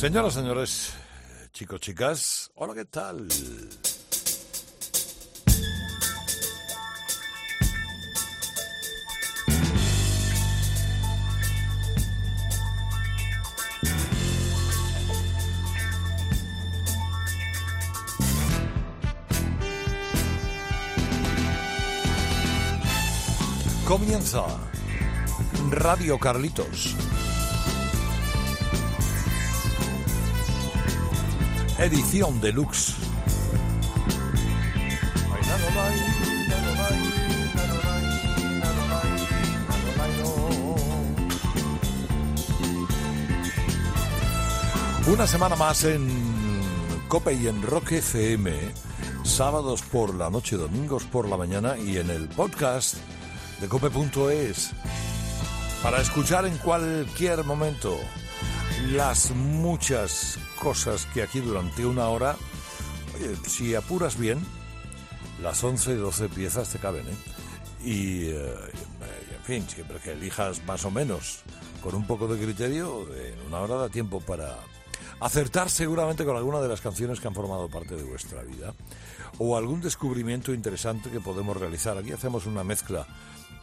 Señoras, señores, chicos, chicas, hola, ¿qué tal? Comienza Radio Carlitos. Edición deluxe. Una semana más en Cope y en Rock FM, sábados por la noche, domingos por la mañana y en el podcast de cope.es para escuchar en cualquier momento las muchas cosas que aquí durante una hora, si apuras bien, las 11 y 12 piezas te caben, ¿eh? Y, eh, en fin, siempre que elijas más o menos con un poco de criterio, en una hora da tiempo para acertar seguramente con alguna de las canciones que han formado parte de vuestra vida o algún descubrimiento interesante que podemos realizar. Aquí hacemos una mezcla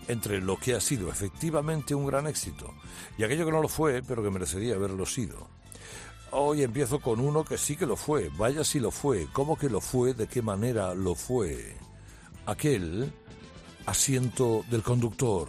entre lo que ha sido efectivamente un gran éxito y aquello que no lo fue, pero que merecería haberlo sido. Hoy empiezo con uno que sí que lo fue, vaya si lo fue, cómo que lo fue, de qué manera lo fue. Aquel asiento del conductor.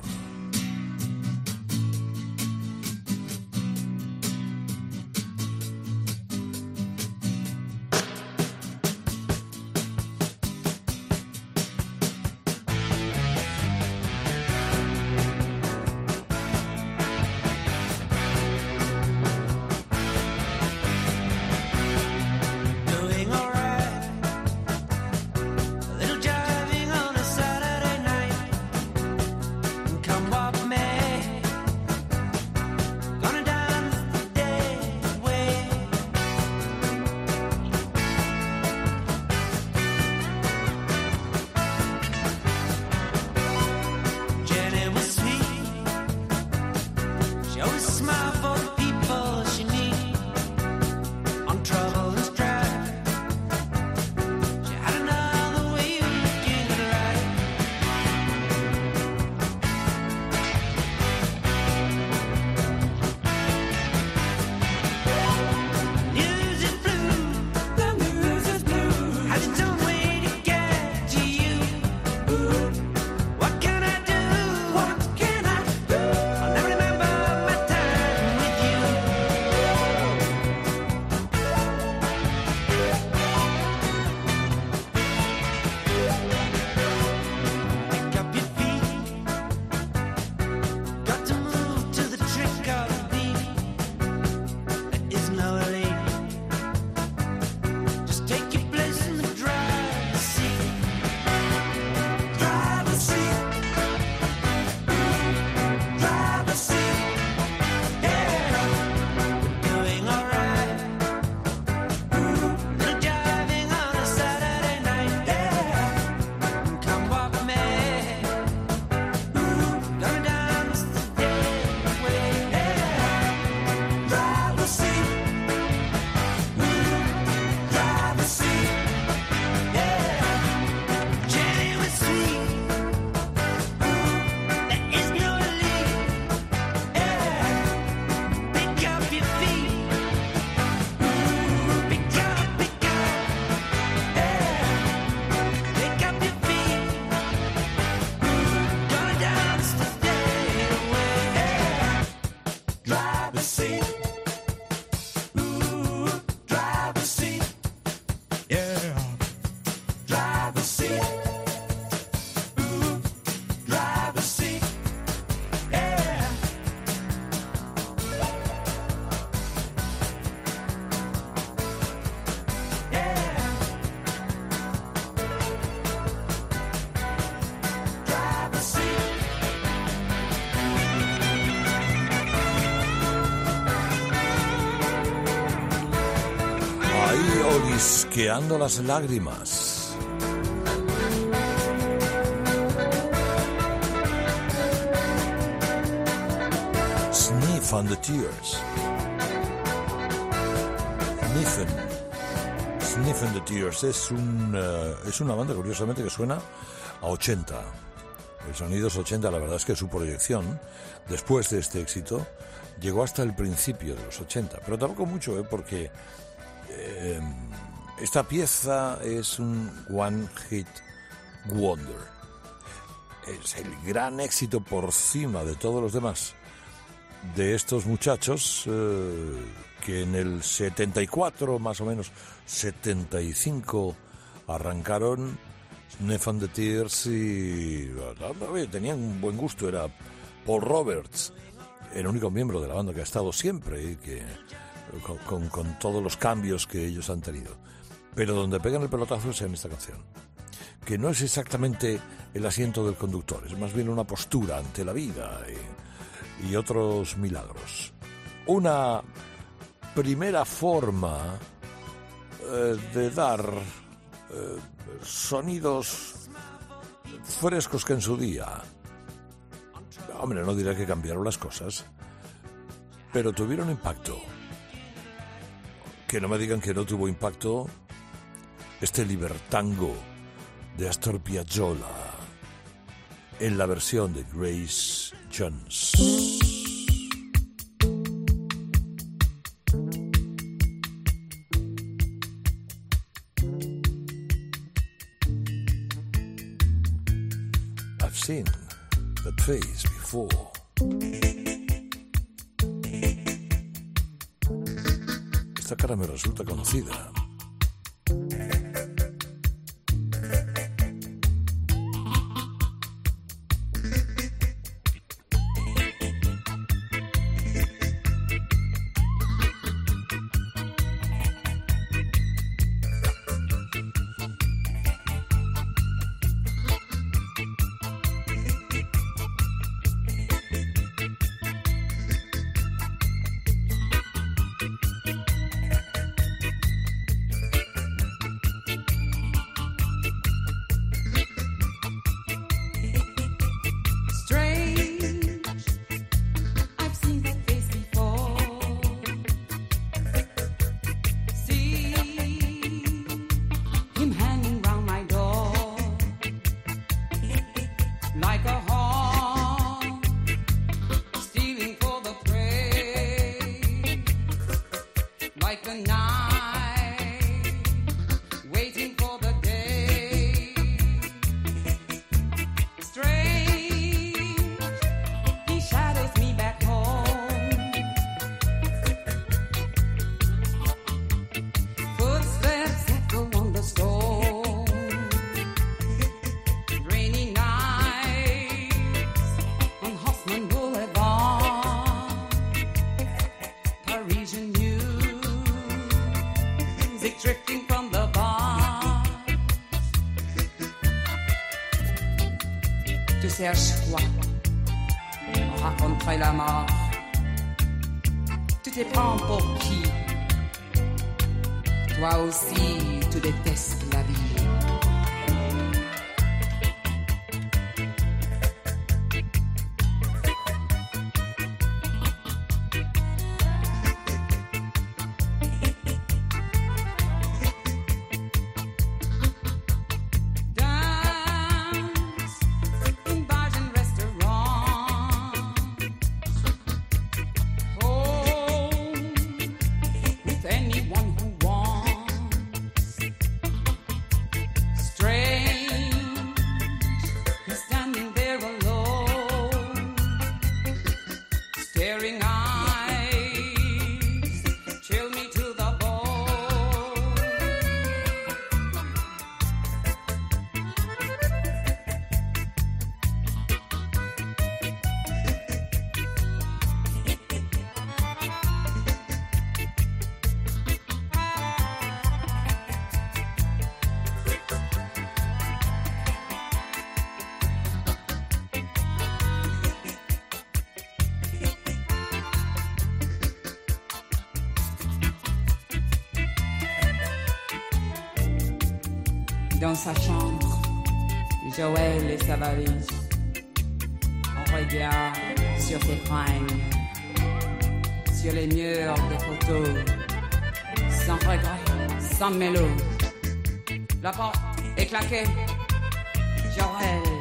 Las lágrimas. Sniff on the tears. Sniffen. Sniffen the Tears es, un, eh, es una banda curiosamente que suena a 80. El sonido es 80, la verdad es que su proyección, después de este éxito, llegó hasta el principio de los 80. Pero tampoco mucho, ¿eh? porque eh, esta pieza es un One Hit Wonder. Es el gran éxito por cima de todos los demás de estos muchachos eh, que en el 74, más o menos 75, arrancaron Sniff and the Tears y tenían un buen gusto. Era Paul Roberts, el único miembro de la banda que ha estado siempre y que con todos los cambios que ellos han tenido. Pero donde pegan el pelotazo es en esta canción, que no es exactamente el asiento del conductor, es más bien una postura ante la vida y, otros milagros. Una primera forma eh, de dar eh, sonidos frescos que en su día. Hombre, no diré que cambiaron las cosas, pero tuvieron impacto. Que no me digan que no tuvo impacto este libertango de Astor Piazzolla en la versión de Grace Jones. seen that face before. Esta cara me resulta conocida. Quoi On raconterait la mort. Tu te prends pour qui? Toi aussi, sa chambre, Joël et sa valise. On regarde sur ses fringues, sur les murs des photos, sans regret, sans mélo. La porte est claquée, Jorel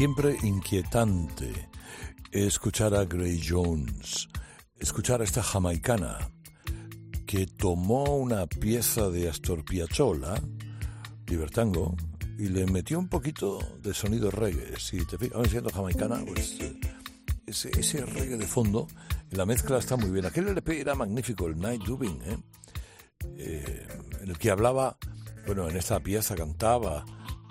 siempre inquietante escuchar a Gray Jones, escuchar a esta jamaicana que tomó una pieza de Astor Piazzolla, Libertango, y le metió un poquito de sonido reggae. Si te fijas, siendo jamaicana, pues ese, reggae de fondo, la mezcla está muy bien. Aquel LP era magnífico, el Night Dubin, ¿eh? Eh, en el que hablaba, bueno, en esta pieza cantaba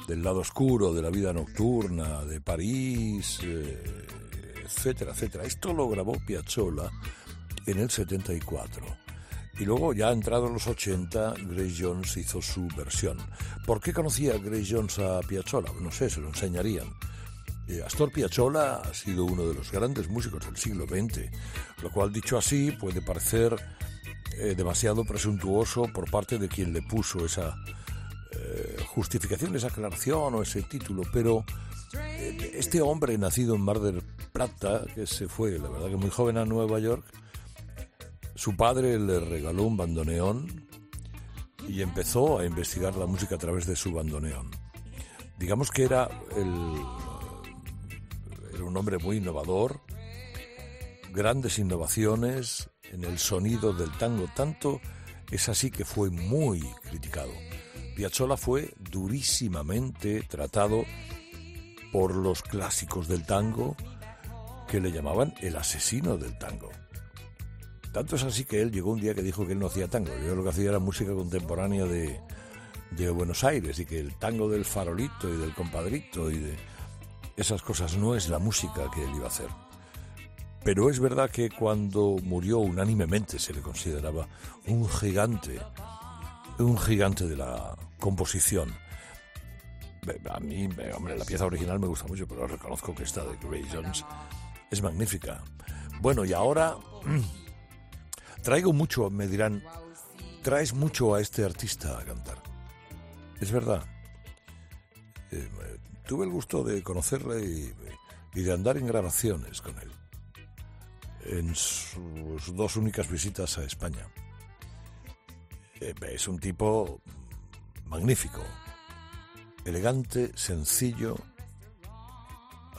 del lado oscuro, de la vida nocturna, de París, eh, etcétera, etcétera. Esto lo grabó Piazzolla en el 74. Y luego, ya entrados los 80, Grace Jones hizo su versión. ¿Por qué conocía Grace Jones a Piazzolla? No sé, se lo enseñarían. Eh, Astor Piazzolla ha sido uno de los grandes músicos del siglo XX, lo cual dicho así puede parecer eh, demasiado presuntuoso por parte de quien le puso esa eh, justificación, esa aclaración o ese título, pero eh, este hombre nacido en Mar del Plata, que se fue, la verdad que muy joven a Nueva York, su padre le regaló un bandoneón y empezó a investigar la música a través de su bandoneón. Digamos que era, era un hombre muy innovador, grandes innovaciones en el sonido del tango, tanto es así que fue muy criticado. Piazzolla fue durísimamente tratado por los clásicos del tango que le llamaban el asesino del tango. Tanto es así que él llegó un día que dijo que él no hacía tango, yo lo que hacía era música contemporánea de, de Buenos Aires y que el tango del farolito y del compadrito y de esas cosas no es la música que él iba a hacer. Pero es verdad que cuando murió unánimemente se le consideraba un gigante, un gigante de la composición. A mí, hombre, la pieza original me gusta mucho, pero reconozco que esta de Gray Jones es magnífica. Bueno, y ahora traigo mucho, me dirán, traes mucho a este artista a cantar. Es verdad. Eh, tuve el gusto de conocerle y, y de andar en grabaciones con él en sus dos únicas visitas a España. Eh, es un tipo magnífico, elegante, sencillo,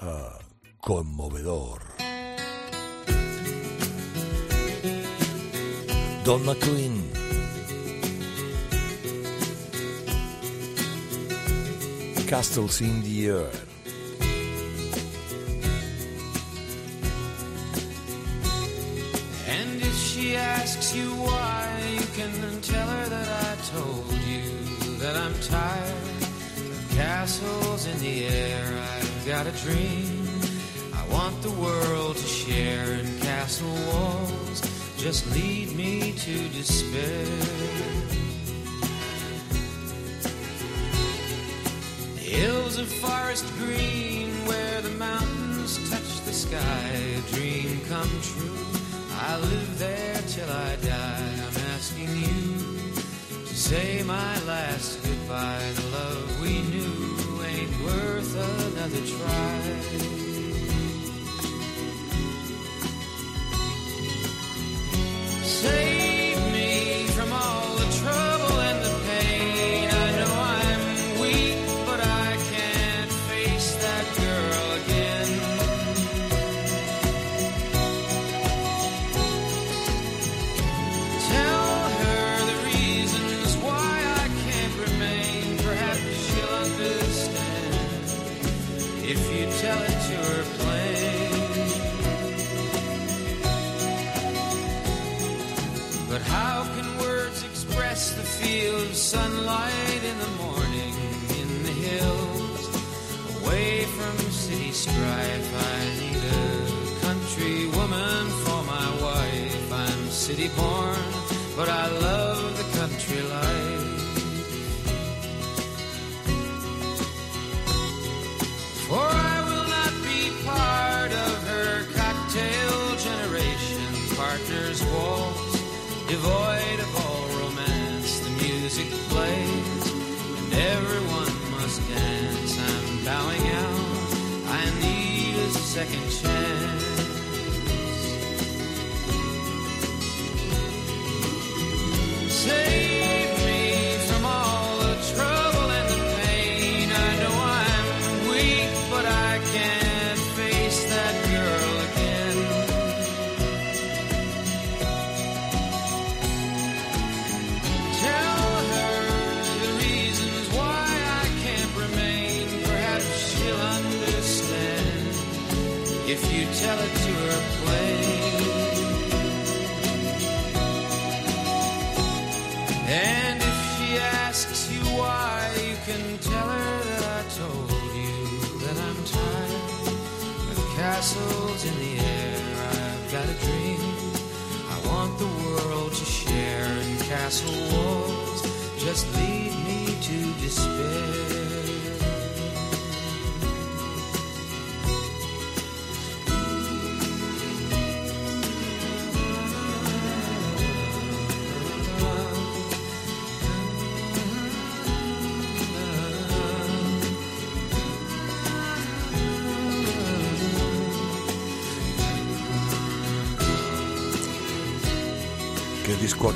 uh, conmovedor. Don McQueen. Castles in the Air. And if she asks you why, you can tell her that I told that I'm tired of castles in the air. I've got a dream I want the world to share, and castle walls just lead me to despair. Hills of forest green where the mountains touch the sky, a dream come true. I live there till I die. I'm asking you to say my last goodbye. The love we knew ain't worth another try. drive. I need a country woman for my wife. I'm city born, but I love the country life. For I will not be part of her cocktail generation. Partners waltz, devoid of all romance. The music plays.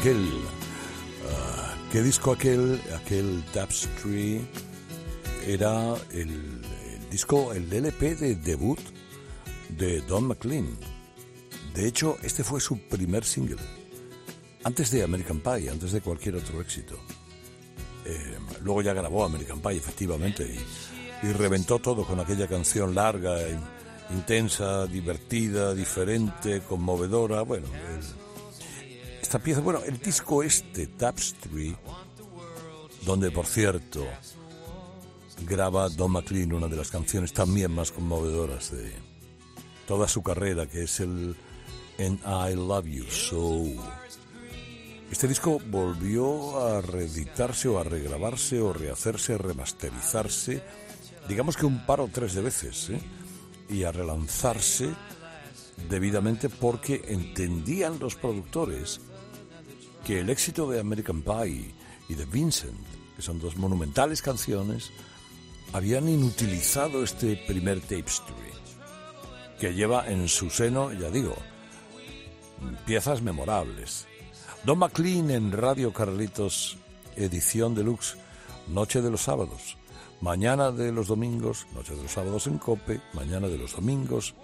Aquel? Ah, ¿Qué disco aquel? Aquel Tapestry era el, disco, el LP de debut de Don McLean. De hecho, este fue su primer single. Antes de American Pie, antes de cualquier otro éxito. Eh, luego ya grabó American Pie, efectivamente, y, reventó todo con aquella canción larga, in- intensa, divertida, diferente, conmovedora. Bueno, pieza, bueno, el disco este, Tapestry, donde por cierto graba Don McLean una de las canciones también más conmovedoras de toda su carrera, que es el And I Love You So. Este disco volvió a reeditarse o a regrabarse o rehacerse, remasterizarse, digamos que un par o tres de veces, ¿eh? y a relanzarse debidamente porque entendían los productores que el éxito de American Pie y de Vincent, que son dos monumentales canciones, habían inutilizado este primer tapestry, que lleva en su seno, ya digo, piezas memorables. Don McLean en Radio Carlitos, edición deluxe, noche de los sábados, mañana de los domingos, noche de los sábados en Cope, mañana de los domingos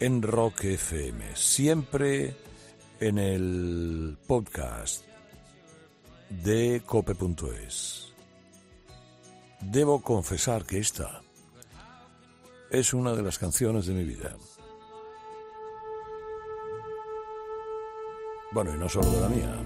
en Rock FM, siempre en el podcast de cope.es. Debo confesar que esta es una de las canciones de mi vida. Bueno, y no solo de la mía.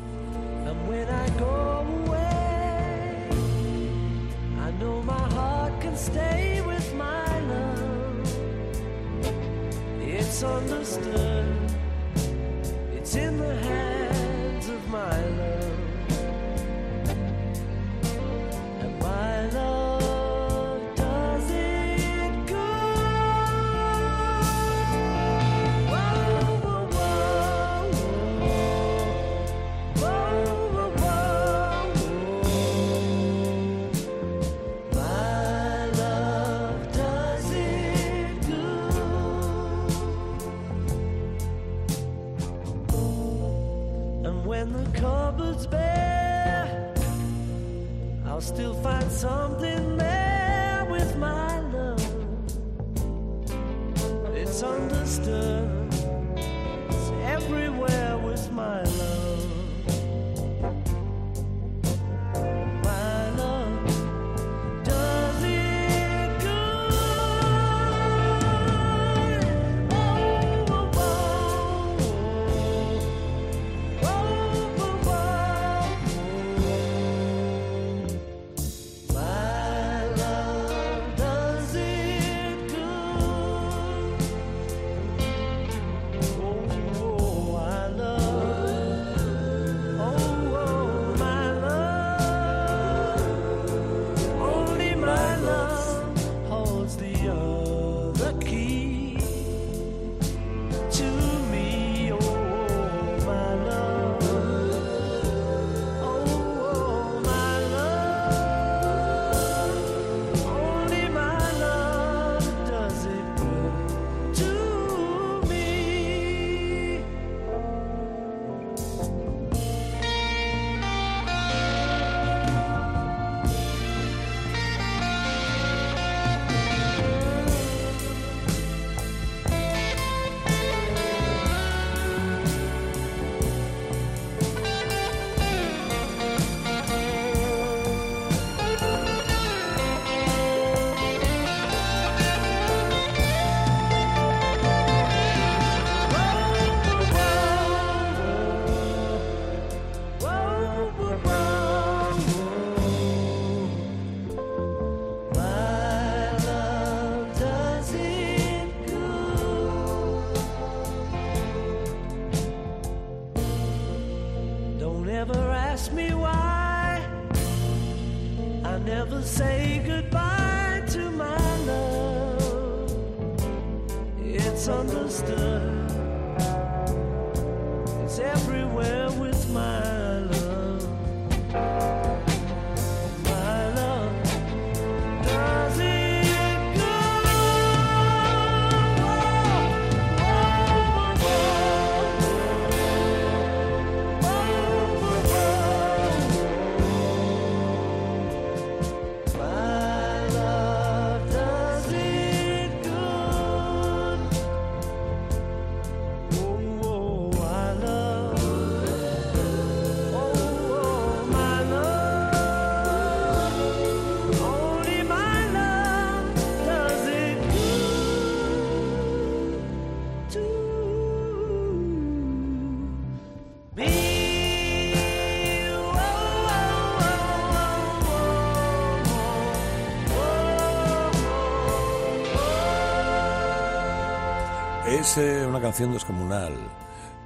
Es una canción descomunal,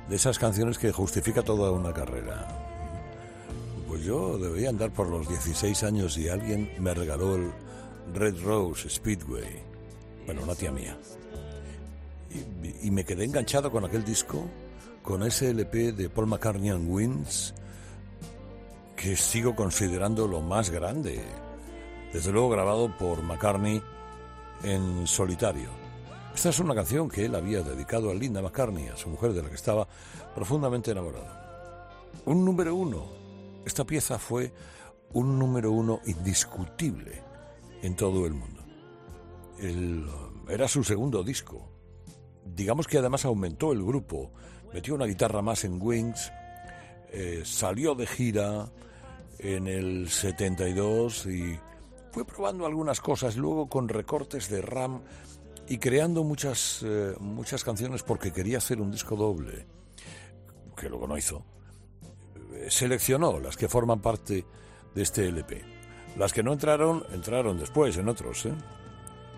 de esas canciones que justifica toda una carrera. Pues yo debería andar por los 16 años y alguien me regaló el Red Rose Speedway. Bueno, una tía mía. Y, y me quedé enganchado con aquel disco, con ese LP de Paul McCartney and Wins, que sigo considerando lo más grande. Desde luego grabado por McCartney en solitario. Esta es una canción que él había dedicado a Linda McCartney, a su mujer de la que estaba profundamente enamorado. Un número uno. Esta pieza fue un número uno indiscutible en todo el mundo. El- era su segundo disco. Digamos que además aumentó el grupo, metió una guitarra más en Wings, eh, salió de gira en el 72 y fue probando algunas cosas, luego con recortes de RAM y creando muchas, eh, muchas canciones porque quería hacer un disco doble, que luego no hizo. Eh, Seleccionó las que forman parte de este LP. Las que no entraron, entraron después en otros, ¿eh?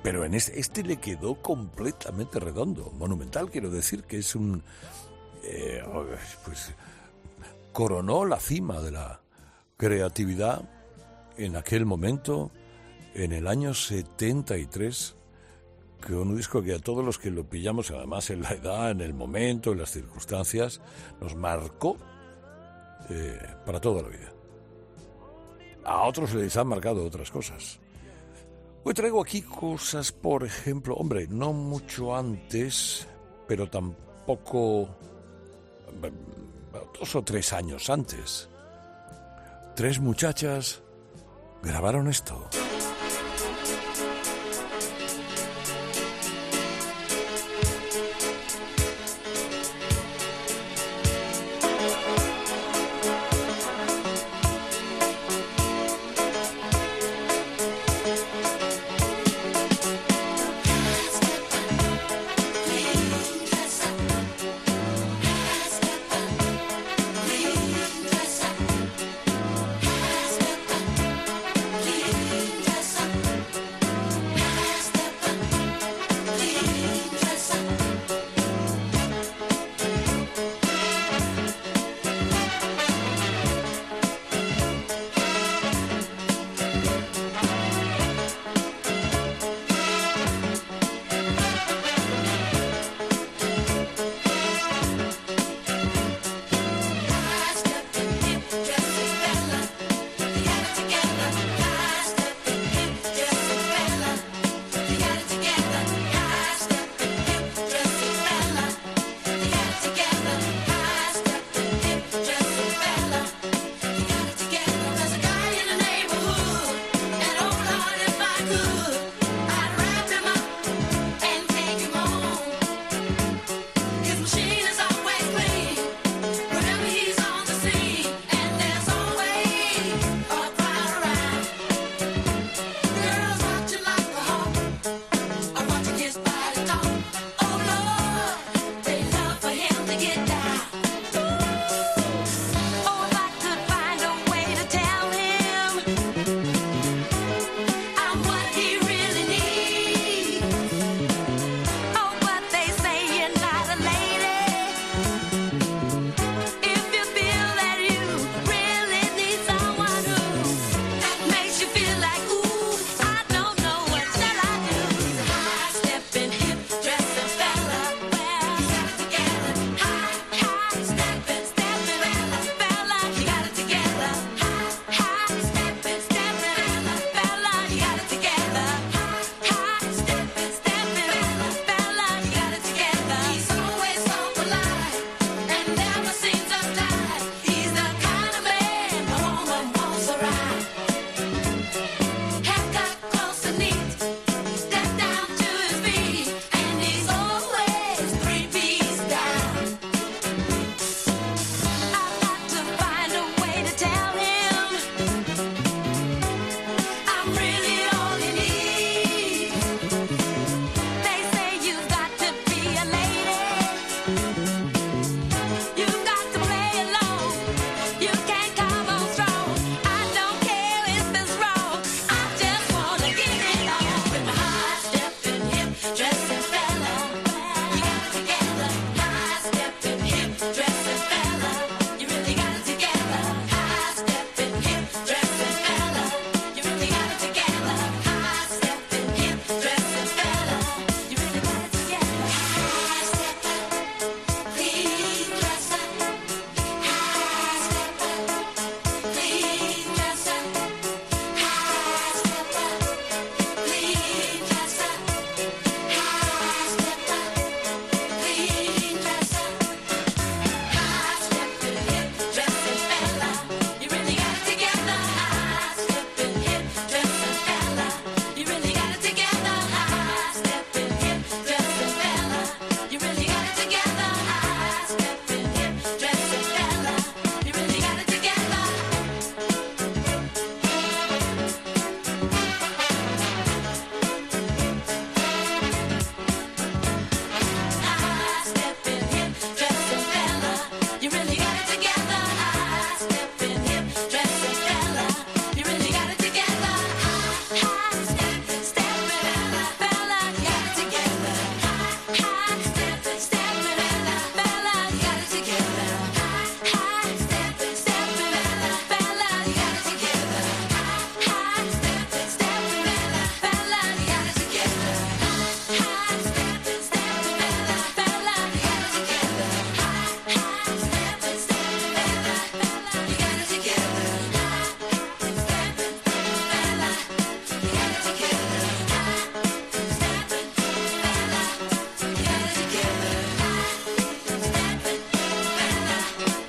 Pero en este, este le quedó completamente redondo, monumental, quiero decir que es un... pues coronó la cima de la creatividad en aquel momento, en el año 73, que un disco que a todos los que lo pillamos, además en la edad, en el momento, en las circunstancias, nos marcó eh, para toda la vida. A otros les han marcado otras cosas. Hoy traigo aquí cosas, por ejemplo, hombre, no mucho antes, pero tampoco eh, dos o tres años antes. Tres muchachas grabaron esto. good.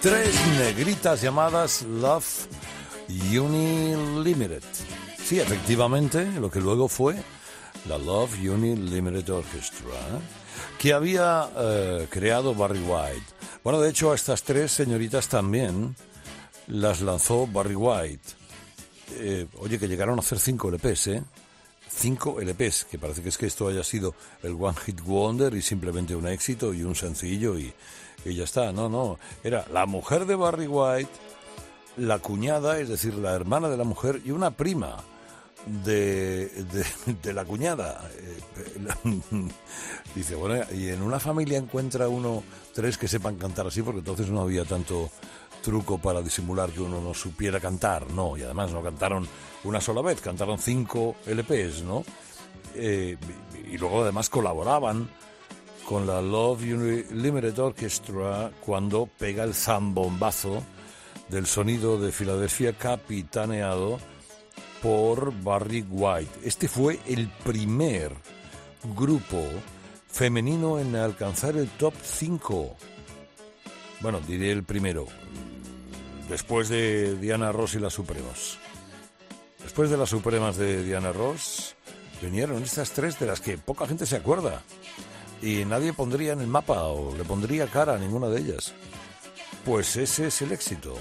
Tres negritas llamadas Love Unlimited. Sí, efectivamente, lo que luego fue la Love Unlimited Orchestra, que había eh, creado Barry White. Bueno, de hecho, a estas tres señoritas también las lanzó Barry White. Eh, oye, que llegaron a hacer cinco LPs, ¿eh? Cinco LPs, que parece que es que esto haya sido el One Hit Wonder y simplemente un éxito y un sencillo y, y ya está. No, no. Era la mujer de Barry White, la cuñada, es decir, la hermana de la mujer y una prima de, de, la cuñada. Eh, Dice, bueno, y en una familia encuentra uno tres que sepan cantar así, porque entonces no había tanto truco para disimular que uno no supiera cantar, no, y además no cantaron una sola vez, cantaron cinco LPs, ¿no? Eh, y luego además colaboraban con la Love Limited Orchestra cuando pega el zambombazo del sonido de Filadelfia capitaneado por Barry White. Este fue el primer grupo femenino en alcanzar el top 5. Bueno, diré el primero, después de Diana Ross y las Supremas. Después de las Supremas de Diana Ross, vinieron estas tres de las que poca gente se acuerda. Y nadie pondría en el mapa o le pondría cara a ninguna de ellas. Pues ese es el éxito,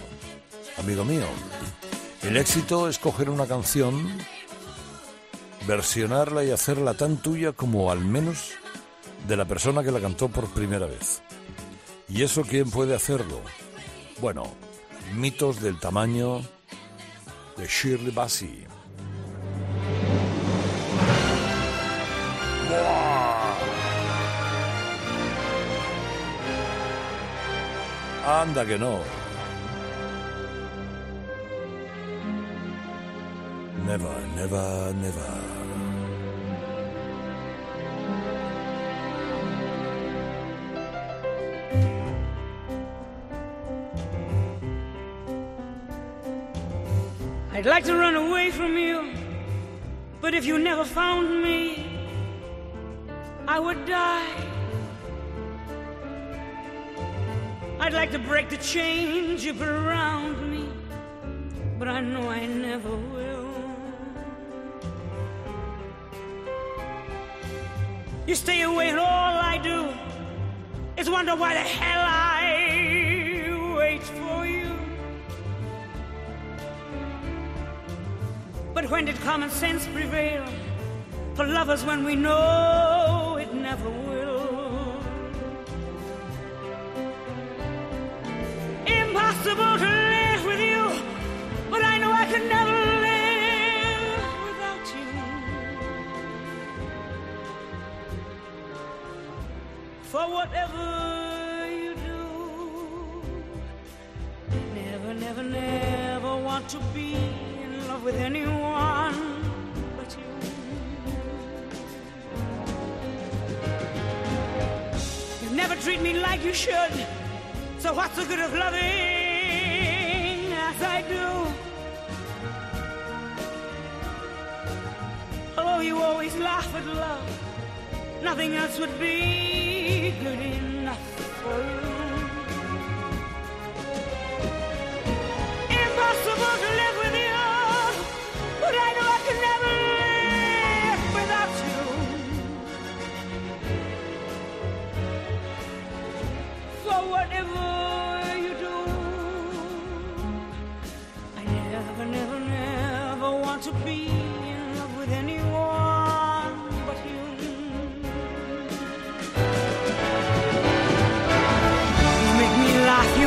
amigo mío. El éxito es coger una canción, versionarla y hacerla tan tuya como al menos de la persona que la cantó por primera vez. ¿Y eso quién puede hacerlo? Bueno, mitos del tamaño de Shirley Bassey. Anda que no. Never, never, never. I'd like to run away from you, but if you never found me, I would die. I'd like to break the chains you put around me, but I know I never will. You stay away, and all I do is wonder why the hell I wait for you. But when did common sense prevail for lovers when we know want to be in love with anyone but you. You never treat me like you should, so what's the good of loving as I do? Although you always laugh at love, nothing else would be good enough for you.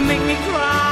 Make me cry,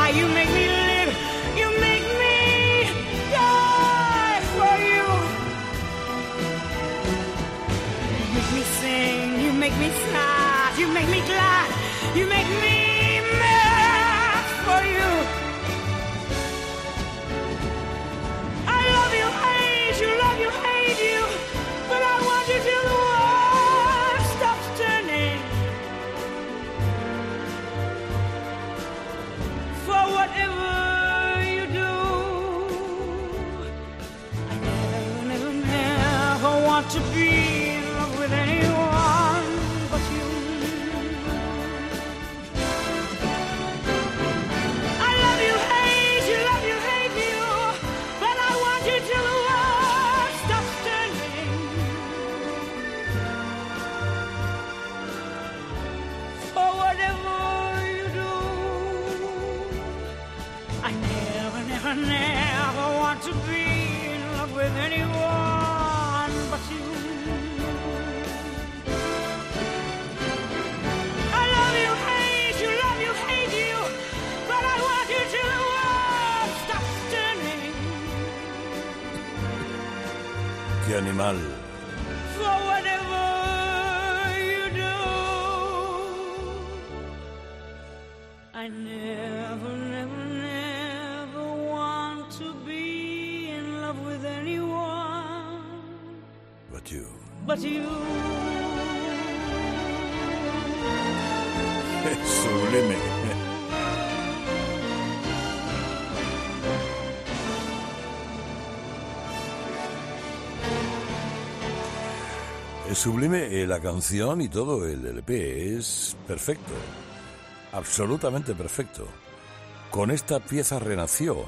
sublime eh, la canción y todo el LP. Es perfecto. Absolutamente perfecto. Con esta pieza renació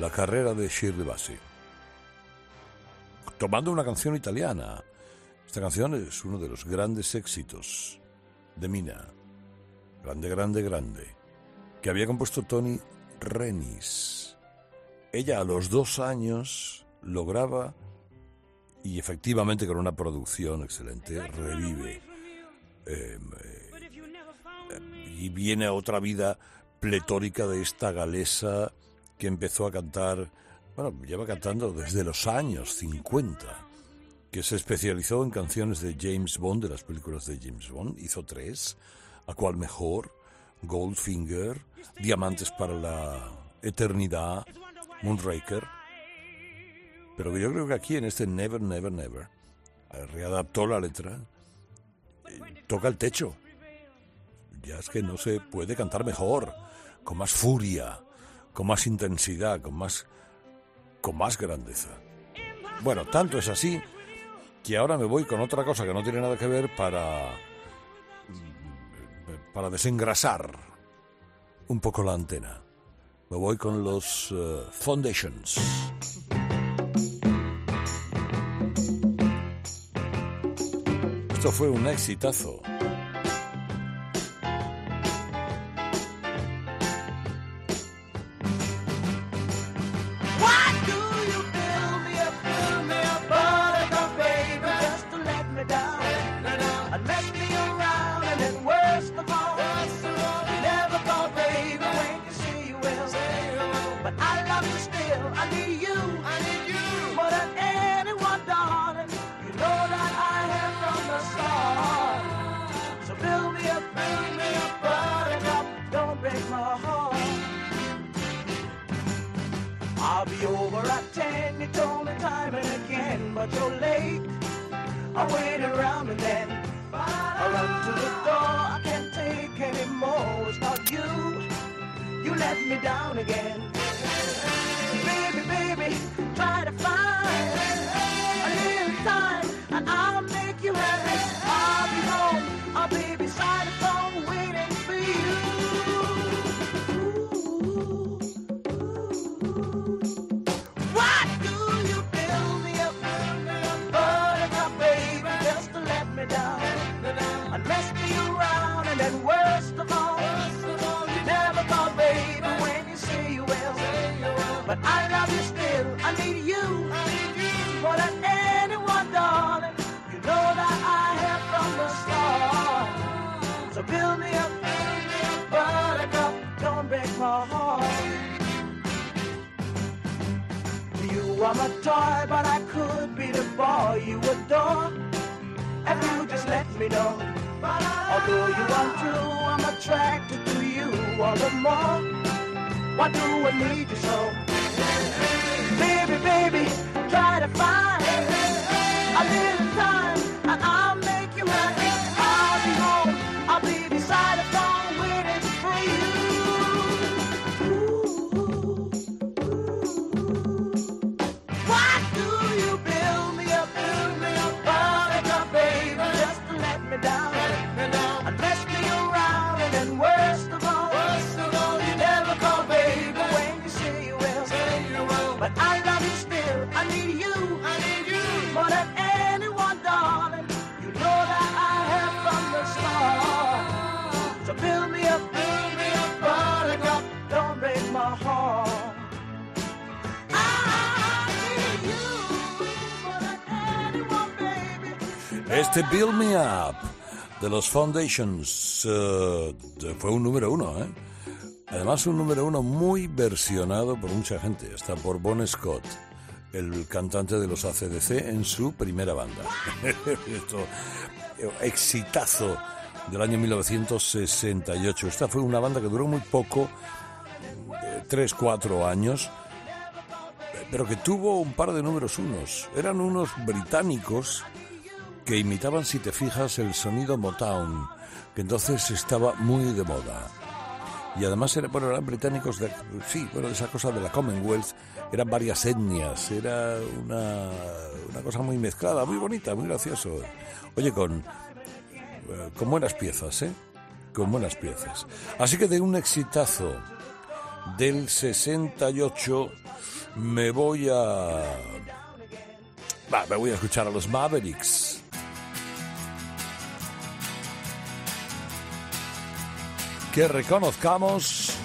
la carrera de Shirley Bassey. Tomando una canción italiana. Esta canción es uno de los grandes éxitos de Mina. Grande, grande, grande. Que había compuesto Tony Renis. Ella a los dos años lograba, y efectivamente con una producción excelente, revive. Eh, eh, y viene otra vida pletórica de esta galesa que empezó a cantar, bueno, lleva cantando desde los años 50, que se especializó en canciones de James Bond, de las películas de James Bond, hizo tres, a cual mejor, Goldfinger, Diamantes para la Eternidad, Moonraker, pero yo creo que aquí en este Never, Never, Never, eh, readaptó la letra, toca el techo. Ya es que no se puede cantar mejor, con más furia, con más intensidad, con más, con más grandeza. Bueno, tanto es así que ahora me voy con otra cosa que no tiene nada que ver para, para desengrasar un poco la antena. Me voy con los eh, Foundations. Esto fue un exitazo. Time and again, but you're late. I wait around and then I run to the door, I can't take anymore. It's not you, you let me down again. I need you, more than anyone, darling. You know that I have from the start. So build me up, don't break my heart. You are my toy, but I could be the boy you adore. If you just let me know. Although you are true, I'm attracted to you all the more. Why do I need you so? Baby, baby, try to find Este Build Me Up de los Foundations de- fue un número uno, ¿eh? Además un número uno muy versionado por mucha gente, hasta por Bon Scott. El cantante de los ACDC en su primera banda. Esto, eh, exitazo del año 1968. Esta fue una banda que duró muy poco, eh, tres, cuatro años, pero que tuvo un par de números unos. Eran unos británicos que imitaban, si te fijas, el sonido Motown, que entonces estaba muy de moda. Y además eran, bueno, eran británicos de, sí, bueno, esa cosa de la Commonwealth, eran varias etnias, era una, una cosa muy mezclada, muy bonita, muy gracioso. Oye, con, eh, con buenas piezas, ¿eh? Con buenas piezas. Así que de un exitazo del 68 me voy a... Me voy a escuchar a los Mavericks. Que reconozcamos...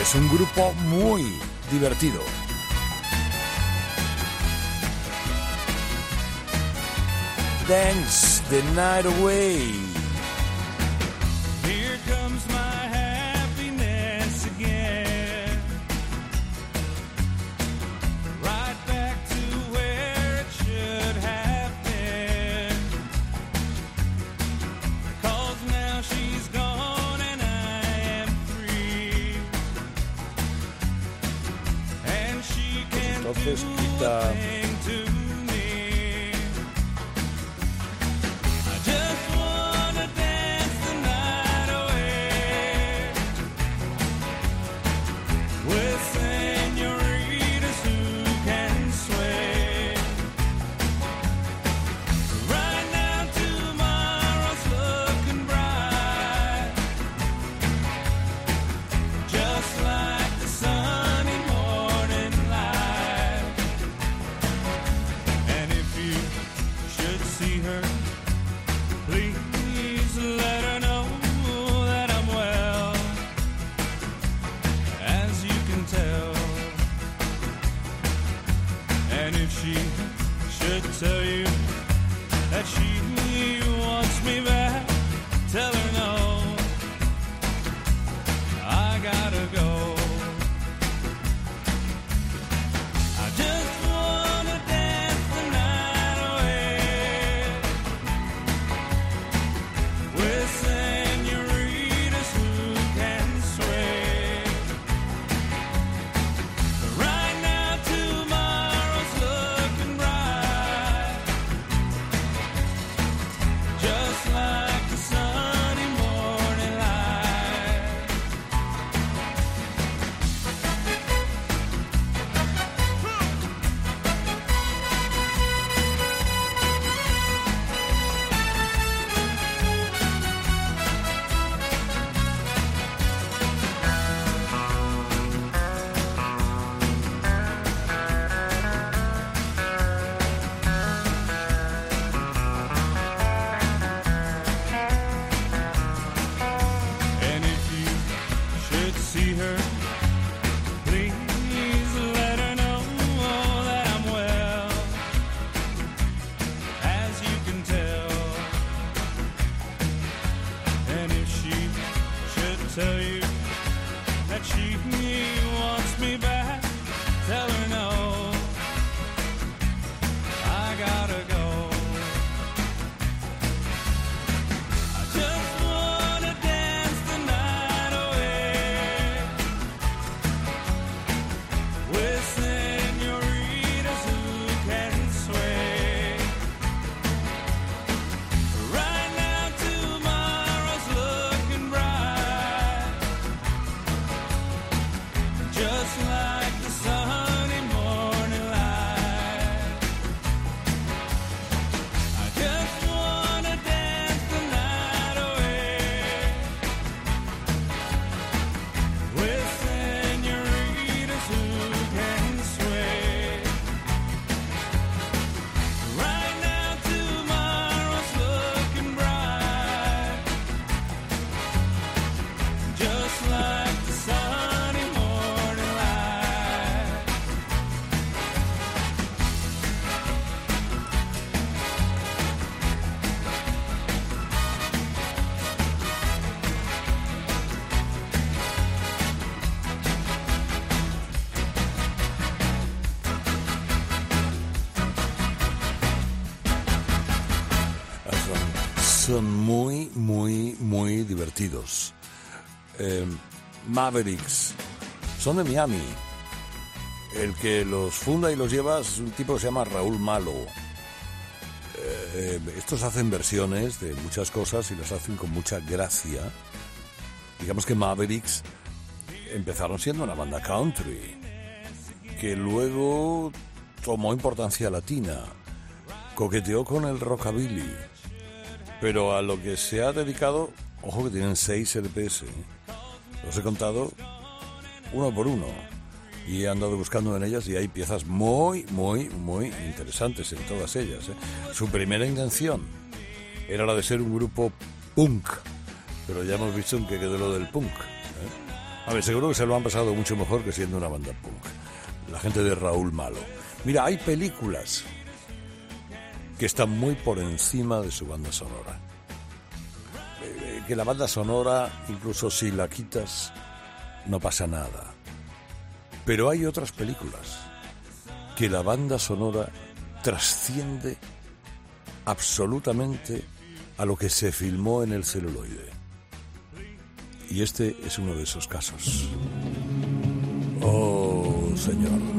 Es un grupo muy divertido. Dance the night away. Entonces Eh, Mavericks son de Miami. El que los funda y los lleva es un tipo que se llama Raúl Malo. Eh, estos hacen versiones de muchas cosas y las hacen con mucha gracia. Digamos que Mavericks empezaron siendo una banda country, que luego tomó importancia latina, coqueteó con el rockabilly, pero a lo que se ha dedicado, ojo que tienen seis LPs, ¿eh? los he contado uno por uno y he andado buscando en ellas y hay piezas muy, muy, muy interesantes en todas ellas. ¿eh? Su primera intención era la de ser un grupo punk, pero ya hemos visto en qué quedó lo del punk. ¿eh? A ver, seguro que se lo han pasado mucho mejor que siendo una banda punk. La gente de Raúl Malo. Mira, hay películas que están muy por encima de su banda sonora. Que la banda sonora, incluso si la quitas, no pasa nada. Pero hay otras películas que la banda sonora trasciende absolutamente a lo que se filmó en el celuloide. Y este es uno de esos casos. Oh, señor.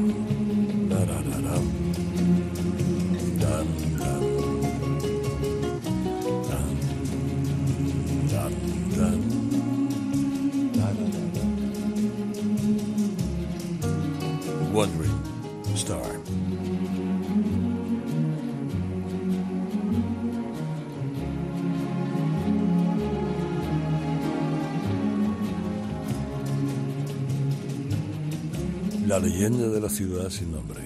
La leyenda de la ciudad sin nombre.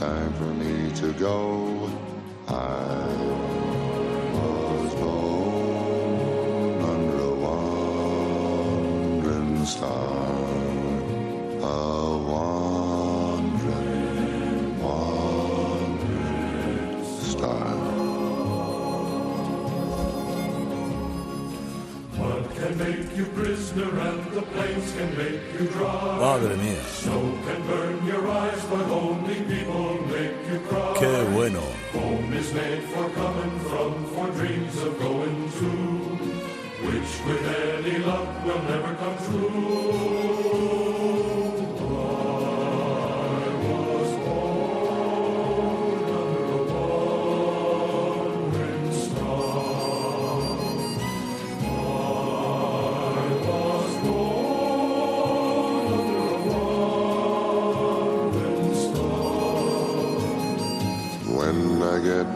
Time for me to go. I was born under a wandering star. A wandering, wandering star. What can make you prisoner and the plains can make you dry. Madre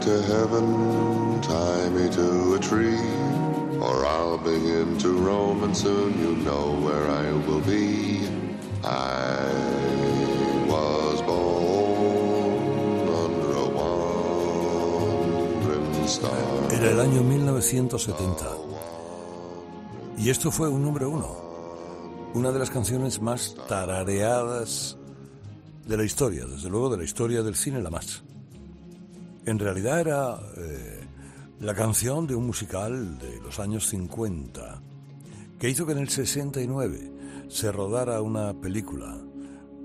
to heaven, tie me to a tree, or I'll begin to roam, and soon you know where I will be. I was born under a wandering star. Era el año 1970. Y esto fue un número uno. Una de las canciones más tarareadas de la historia, desde luego de la historia del cine la más. En realidad era eh, la canción de un musical de los años 50 que hizo que en el 69 se rodara una película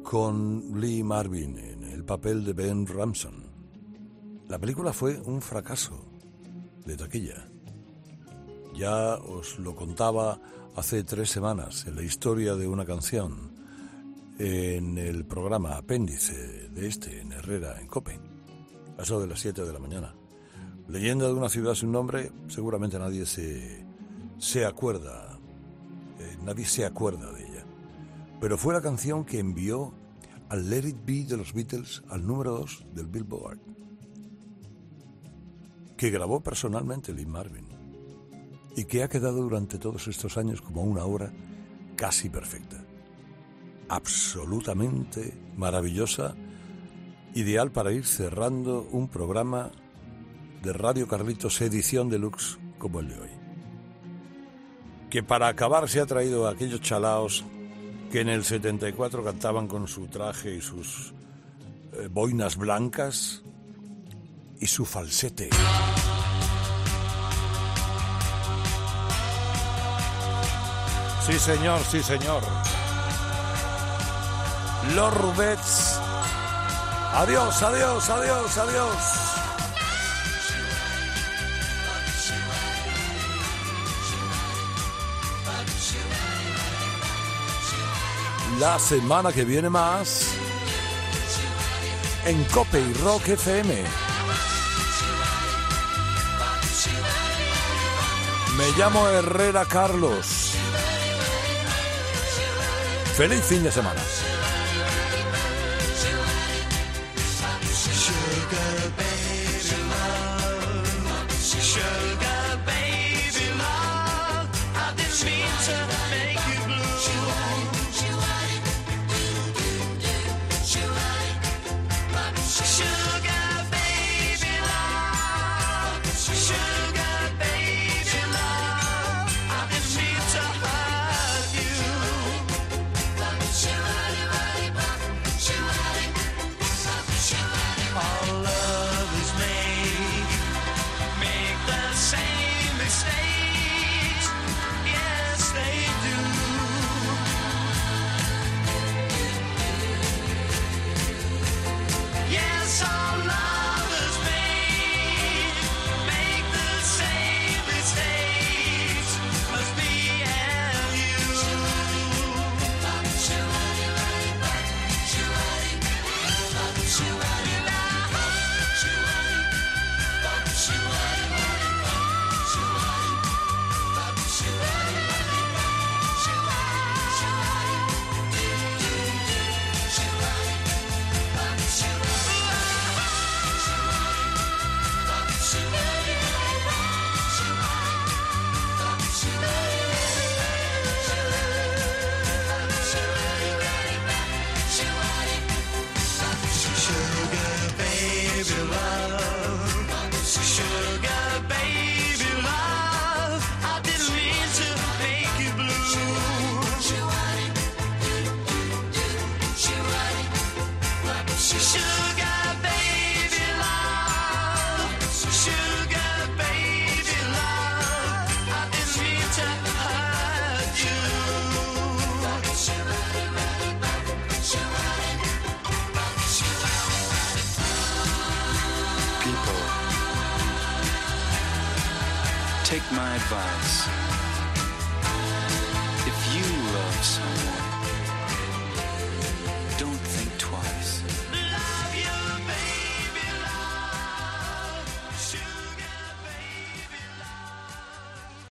con Lee Marvin en el papel de Ben Ramson. La película fue un fracaso de taquilla. Ya os lo contaba hace tres semanas en la historia de una canción en el programa apéndice de este en Herrera, en Cope, a eso de las 7 de la mañana. Leyenda de una ciudad sin nombre, seguramente nadie se, se acuerda, eh, nadie se acuerda de ella. Pero fue la canción que envió al Let It Be de los Beatles al número 2 del Billboard, que grabó personalmente Lee Marvin y que ha quedado durante todos estos años como una obra casi perfecta absolutamente maravillosa, ideal para ir cerrando un programa de Radio Carlitos edición deluxe como el de hoy. Que para acabar se ha traído a aquellos chalaos que en el 74 cantaban con su traje y sus eh, boinas blancas y su falsete. Sí, señor, sí, señor. Los Rubets. Adiós, adiós, adiós, adiós. La semana que viene más en Cope y Rock FM. Me llamo Herrera Carlos. Feliz fin de semana.